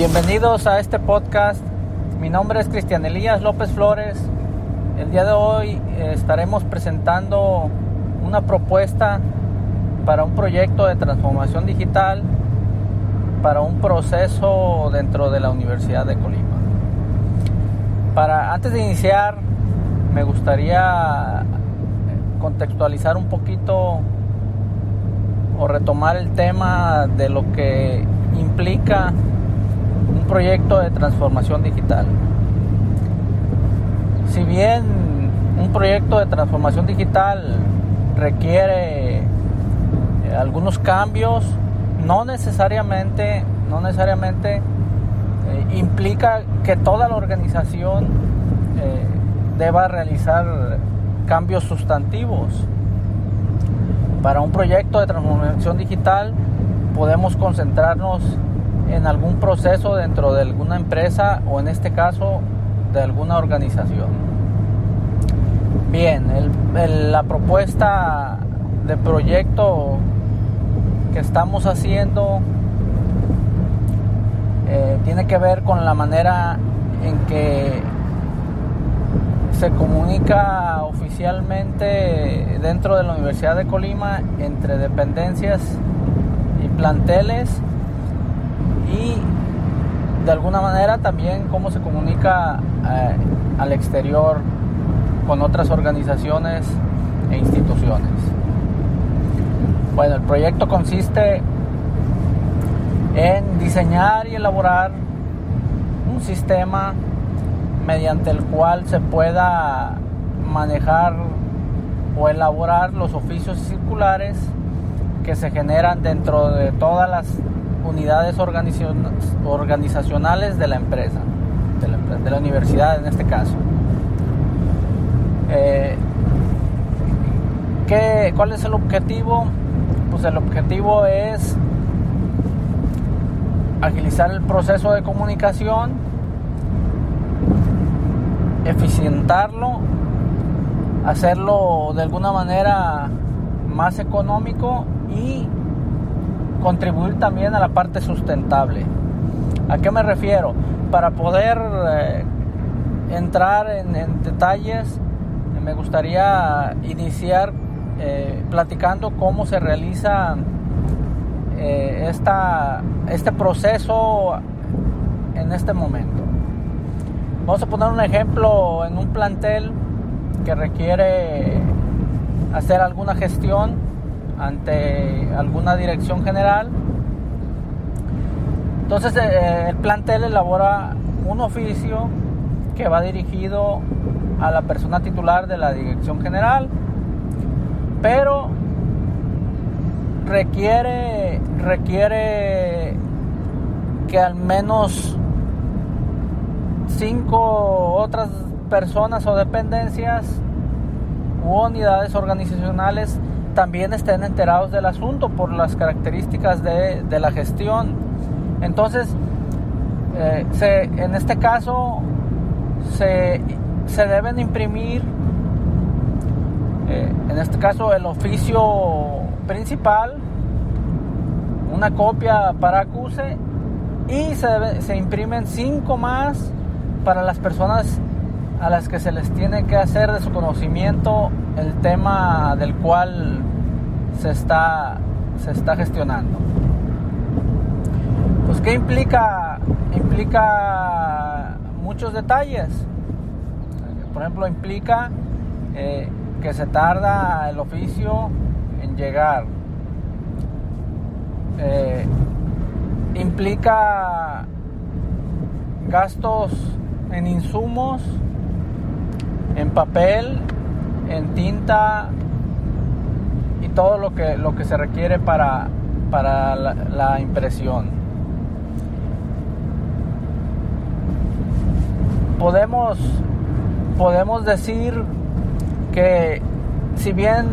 Bienvenidos a este podcast. Mi nombre es Cristian Elías López Flores. El día de hoy eh, estaremos presentando una propuesta para un proyecto de transformación digital para un proceso dentro de la Universidad de Colima. Para antes de iniciar, me gustaría contextualizar un poquito o retomar el tema de lo que implica proyecto de transformación digital. Si bien un proyecto de transformación digital requiere eh, algunos cambios, no necesariamente, no necesariamente eh, implica que toda la organización eh, deba realizar cambios sustantivos. Para un proyecto de transformación digital podemos concentrarnos en algún proceso dentro de alguna empresa o en este caso de alguna organización. Bien, la propuesta de proyecto que estamos haciendo eh, tiene que ver con la manera en que se comunica oficialmente dentro de la Universidad de Colima entre dependencias y planteles de alguna manera también cómo se comunica eh, al exterior con otras organizaciones e instituciones. Bueno, el proyecto consiste en diseñar y elaborar un sistema mediante el cual se pueda manejar o elaborar los oficios circulares que se generan dentro de todas las unidades organizacionales de la empresa, de la, universidad en este caso. Eh, ¿Cuál es el objetivo? Pues el objetivo es agilizar el proceso de comunicación, eficientarlo, hacerlo de alguna manera más económico y contribuir también a la parte sustentable. ¿A qué me refiero? Para poder eh, entrar en, detalles, me gustaría iniciar eh, platicando cómo se realiza eh, esta, este proceso en este momento. Vamos a poner un ejemplo en un plantel que requiere hacer alguna gestión ante alguna dirección general. Entonces eh, el plantel elabora un oficio que va dirigido a la persona titular de la dirección general, pero requiere, requiere que al menos cinco otras personas o dependencias u unidades organizacionales también estén enterados del asunto por las características de, la gestión. Entonces, eh, en este caso, se, deben imprimir, eh, en este caso, el oficio principal, una copia para acuse y se, se imprimen cinco más para las personas a las que se les tiene que hacer de su conocimiento el tema del cual se está, se está gestionando. Pues ¿qué implica? Implica muchos detalles. Por ejemplo, implica eh, que se tarda el oficio en llegar. Eh, implica gastos en insumos en papel, en tinta y todo lo que, lo que se requiere para, para la, impresión. Podemos, podemos decir que si bien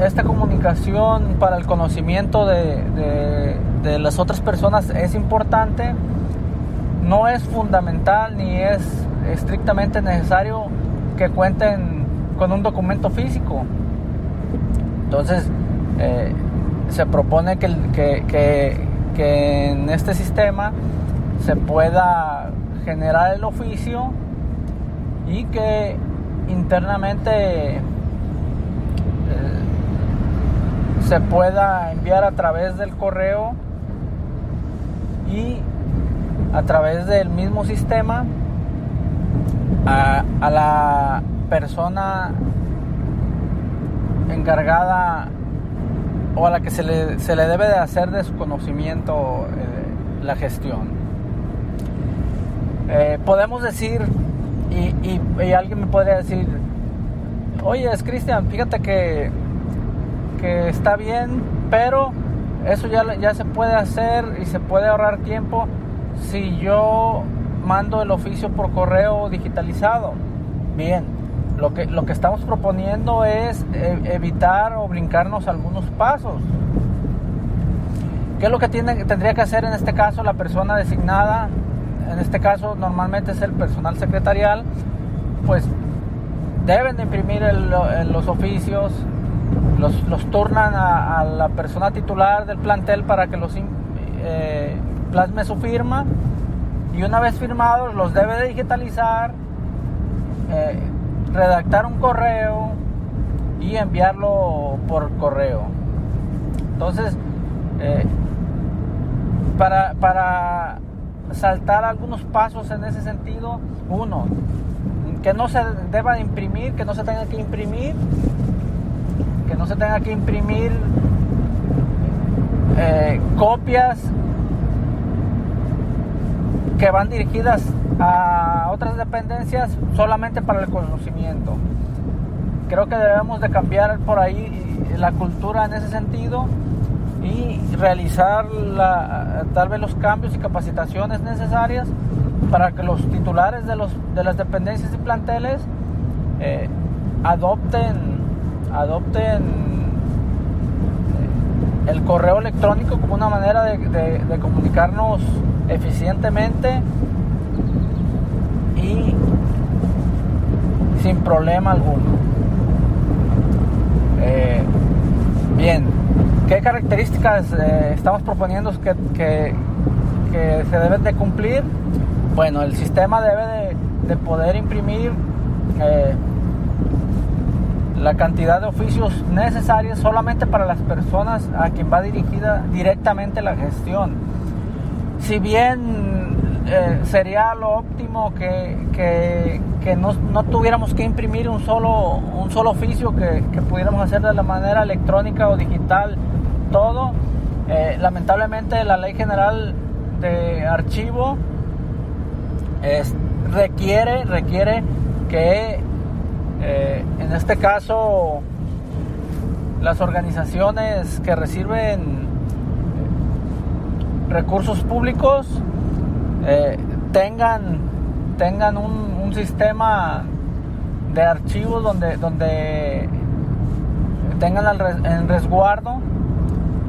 esta comunicación para el conocimiento de, de, las otras personas es importante, no es fundamental ni es estrictamente necesario que cuenten con un documento físico. Entonces, eh, se propone que, que, que, en este sistema se pueda generar el oficio y que internamente eh, se pueda enviar a través del correo y a través del mismo sistema a, la persona encargada o a la que se le, se le debe de hacer de su conocimiento eh, la gestión. Eh, podemos decir, y, alguien me podría decir, oye, es Cristian, fíjate que, que está bien, pero eso ya, ya se puede hacer y se puede ahorrar tiempo si yo mando el oficio por correo digitalizado. Bien, lo que, lo que estamos proponiendo es eh, evitar o brincarnos algunos pasos. ¿Qué es lo que tendría que hacer en este caso la persona designada? En este caso normalmente es el personal secretarial, pues deben de imprimir los oficios, los, turnan a, la persona titular del plantel para que los eh, plasme su firma y una vez firmados los debe de digitalizar, eh, redactar un correo y enviarlo por correo. Entonces, eh, para, para saltar algunos pasos en ese sentido, uno, que no se deba de imprimir, que no se tenga que imprimir, que no se tenga que imprimir eh, copias que van dirigidas a otras dependencias solamente para el conocimiento. Creo que debemos de cambiar por ahí la cultura en ese sentido y realizar tal vez los cambios y capacitaciones necesarias para que los titulares de, los, de las dependencias y planteles eh, adopten, adopten eh, el correo electrónico como una manera de comunicarnos eficientemente sin problema alguno. Eh, bien, ¿qué características eh, estamos proponiendo que, que, se deben de cumplir? Bueno, el sistema debe de, poder imprimir eh, la cantidad de oficios necesarios solamente para las personas a quien va dirigida directamente la gestión si bien eh, sería lo óptimo que, no, tuviéramos que imprimir un solo, un solo oficio, que, pudiéramos hacer de la manera electrónica o digital todo, eh, lamentablemente la ley general de archivo requiere, requiere que eh, en este caso las organizaciones que reciben recursos públicos eh, tengan, tengan un, sistema de archivos donde, donde tengan en resguardo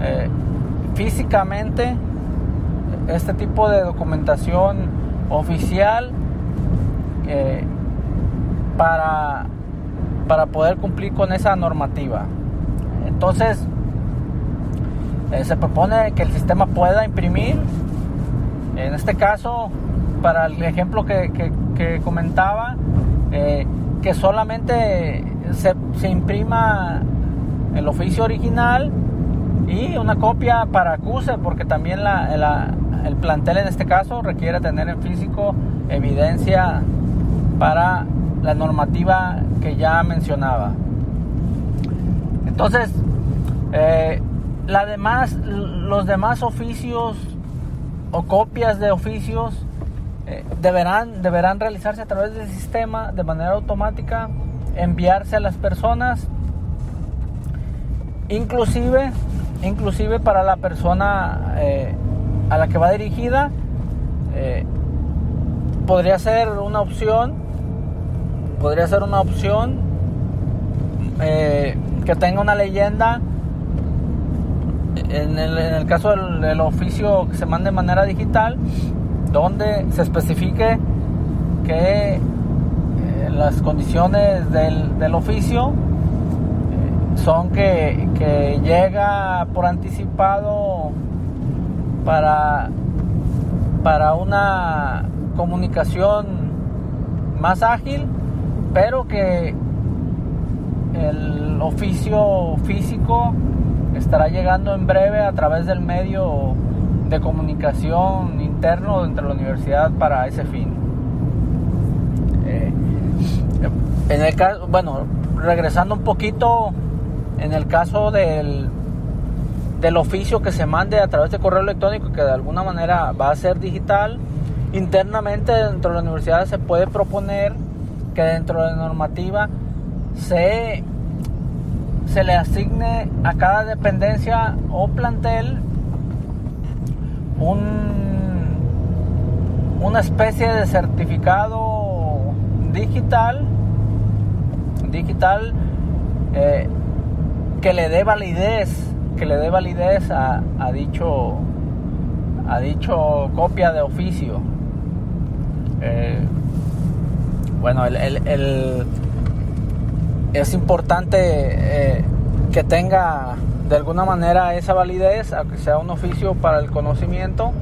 eh, físicamente este tipo de documentación oficial eh, para, para poder cumplir con esa normativa. Entonces, se propone que el sistema pueda imprimir, en este caso, para el ejemplo que, comentaba, eh, que solamente se, imprima el oficio original y una copia para acuse, porque también el plantel en este caso requiere tener en físico evidencia para la normativa que ya mencionaba. Entonces, eh, la demás, los demás oficios o copias de oficios eh, deberán, deberán realizarse a través del sistema de manera automática, enviarse a las personas, inclusive, inclusive para la persona eh, a la que va dirigida, eh, podría ser una opción, podría ser una opción que tenga una leyenda en el, caso del, oficio que se mande de manera digital, donde se especifique que eh, las condiciones del, oficio eh, son que, llega por anticipado para para una comunicación más ágil, pero que el oficio físico estará llegando en breve a través del medio de comunicación interno dentro de la universidad para ese fin. Eh, en el caso, bueno, regresando un poquito, en el caso del, del oficio que se mande a través de correo electrónico, que de alguna manera va a ser digital, internamente dentro de la universidad se puede proponer que dentro de la normativa se, se le asigne a cada dependencia o plantel un, una especie de certificado digital digital eh, que le dé validez que le dé validez a, dicho a dicho copia de oficio. Eh, bueno el, es importante eh, que tenga de alguna manera esa validez, aunque sea un oficio para el conocimiento,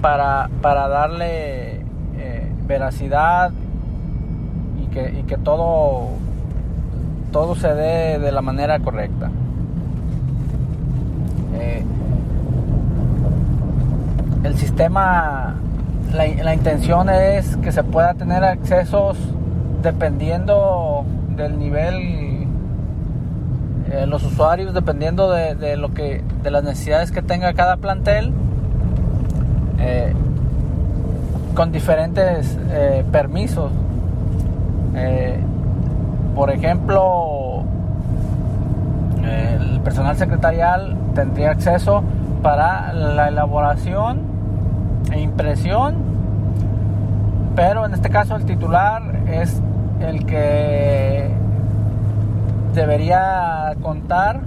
para, para darle eh, veracidad y que, y que, todo, todo se dé de la manera correcta. Eh, el sistema, la, la intención es que se pueda tener accesos dependiendo del nivel eh, los usuarios dependiendo de, lo que de las necesidades que tenga cada plantel eh, con diferentes eh, permisos. Por ejemplo el personal secretarial tendría acceso para la elaboración e impresión pero en este caso el titular es el que debería contar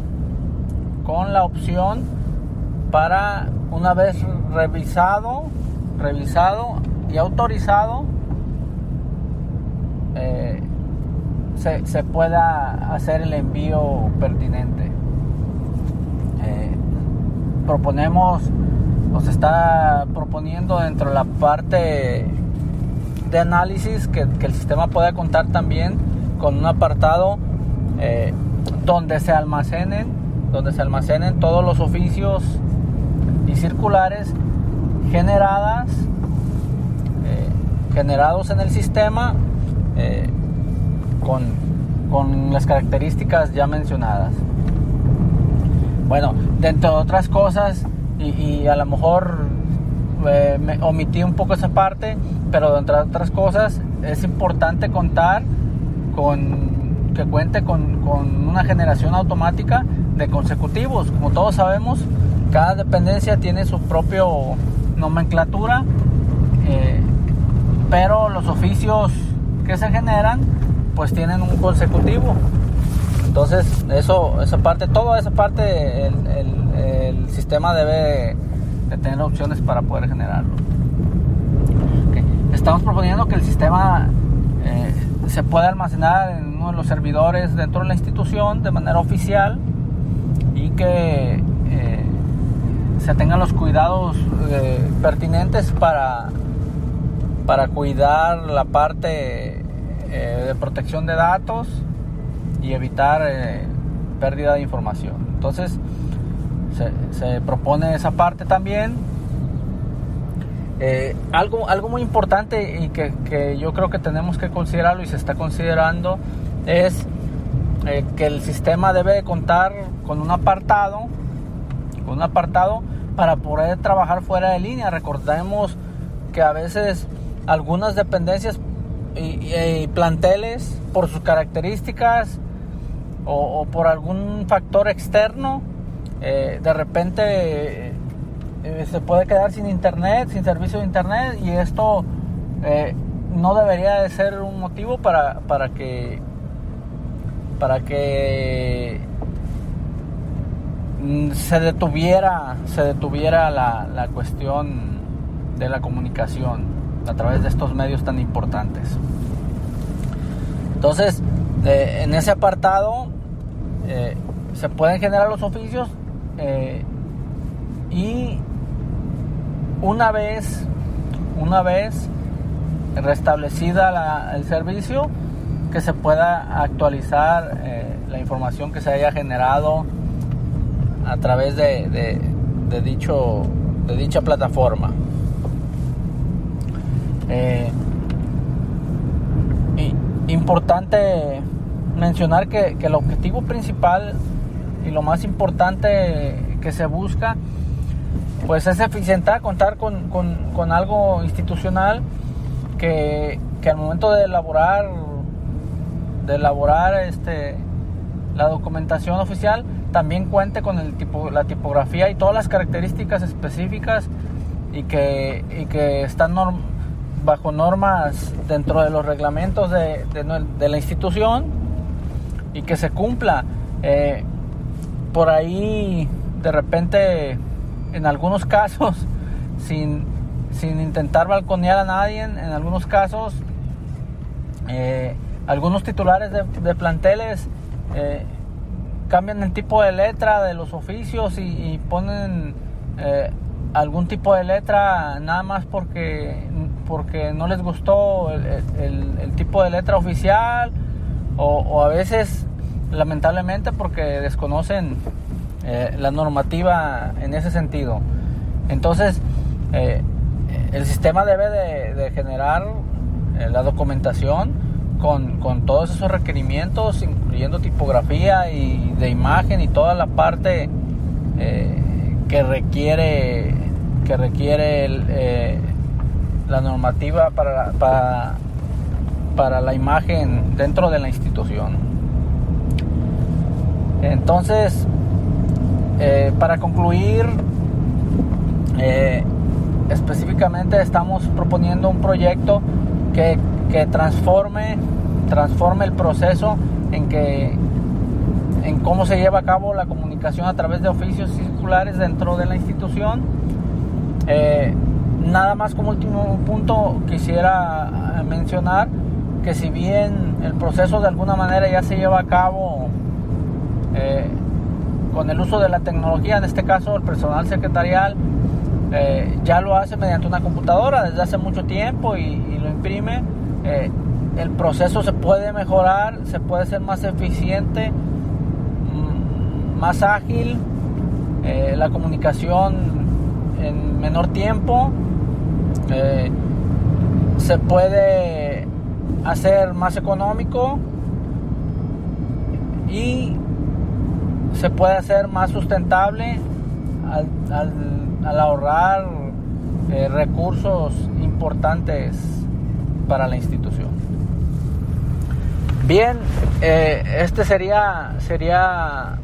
con la opción para una vez revisado, revisado y autorizado, eh, se, pueda hacer el envío pertinente. Eh, proponemos, nos está proponiendo dentro de la parte de análisis que, el sistema pueda contar también con un apartado eh, donde se almacenen, donde se almacenen todos los oficios y circulares generadas, eh, generados en el sistema eh, con, con las características ya mencionadas. Bueno, dentro de otras cosas, y, a lo mejor omití un poco esa parte, pero dentro de otras cosas es importante contar con que cuente con, una generación automática de consecutivos. Como todos sabemos, cada dependencia tiene su propia nomenclatura, eh, pero los oficios que se generan pues tienen un consecutivo. Entonces, eso, esa parte, toda esa parte, el, sistema debe de tener opciones para poder generarlo. Estamos proponiendo que el sistema eh, se pueda almacenar en uno de los servidores dentro de la institución de manera oficial y que eh, se tengan los cuidados eh, pertinentes para, para cuidar la parte de protección de datos y evitar pérdida de información. Entonces, se propone esa parte también eh, algo, algo muy importante y que, yo creo que tenemos que considerarlo y se está considerando es eh, que el sistema debe contar con un apartado, con un apartado para poder trabajar fuera de línea. Recordemos que a veces algunas dependencias y, planteles por sus características o, por algún factor externo eh, de repente eh, se puede quedar sin internet, sin servicio de internet y esto eh, no debería de ser un motivo para, para que para que mm, se detuviera se detuviera la, la cuestión de la comunicación a través de estos medios tan importantes. Entonces eh, en ese apartado se pueden generar los oficios y una vez una vez restablecida el servicio, que se pueda actualizar eh, la información que se haya generado a través de, dicho, de dicha plataforma. Eh, importante mencionar que, el objetivo principal y lo más importante que se busca pues es eficientar, contar con, algo institucional que, al momento de elaborar de elaborar este la documentación oficial también cuente con el tipo, la tipografía y todas las características específicas y que, y que están bajo normas dentro de los reglamentos de, de, la institución y que se cumpla. Eh, por ahí, de repente, en algunos casos, sin, sin intentar balconear a nadie, en algunos casos, eh, algunos titulares de, planteles eh, cambian el tipo de letra de los oficios y, ponen algún tipo de letra nada más porque, porque no les gustó el, tipo de letra oficial o, a veces lamentablemente porque desconocen eh, la normativa en ese sentido. Entonces, eh, el sistema debe de, generar eh, la documentación con, con, todos esos requerimientos, incluyendo tipografía y de imagen y toda la parte que requiere que requiere la normativa para, para, la imagen dentro de la institución. Entonces, eh, para concluir, eh, específicamente estamos proponiendo un proyecto que, que transforme, transforme el proceso en que en cómo se lleva a cabo la comunicación a través de oficios circulares dentro de la institución. Eh, nada más como último punto quisiera mencionar que si bien el proceso de alguna manera ya se lleva a cabo eh, con el uso de la tecnología, en este caso el personal secretarial ya lo hace mediante una computadora desde hace mucho tiempo y, lo imprime, el proceso se puede mejorar, se puede ser más eficiente, mm, más ágil, la comunicación en menor tiempo. Eh, se puede hacer más económico y se puede hacer más sustentable al, ahorrar eh, recursos importantes para la institución. Bien, eh, este sería, sería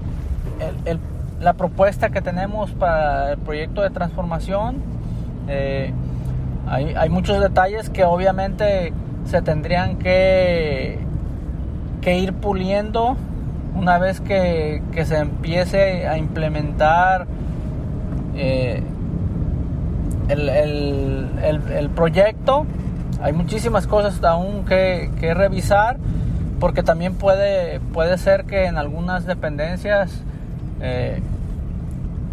el la propuesta que tenemos para el proyecto de transformación. Eh, hay, muchos detalles que obviamente se tendrían que, que ir puliendo una vez que, se empiece a implementar eh, el, proyecto. Hay muchísimas cosas aún que, que revisar porque también puede, puede ser que en algunas dependencias eh,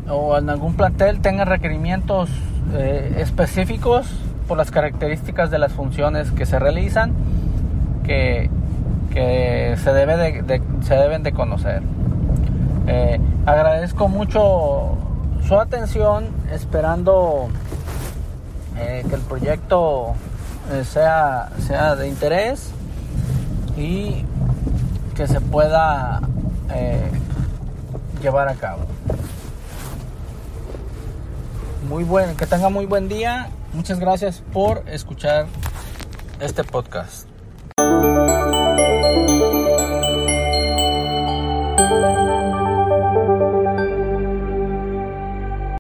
o en algún plantel tenga requerimientos eh, específicos por las características de las funciones que se realizan que, se, debe de, se deben de conocer. Eh, agradezco mucho su atención, esperando que el proyecto sea, sea de interés y que se pueda llevar a cabo. Muy buen, que tenga muy buen día. Muchas gracias por escuchar este podcast.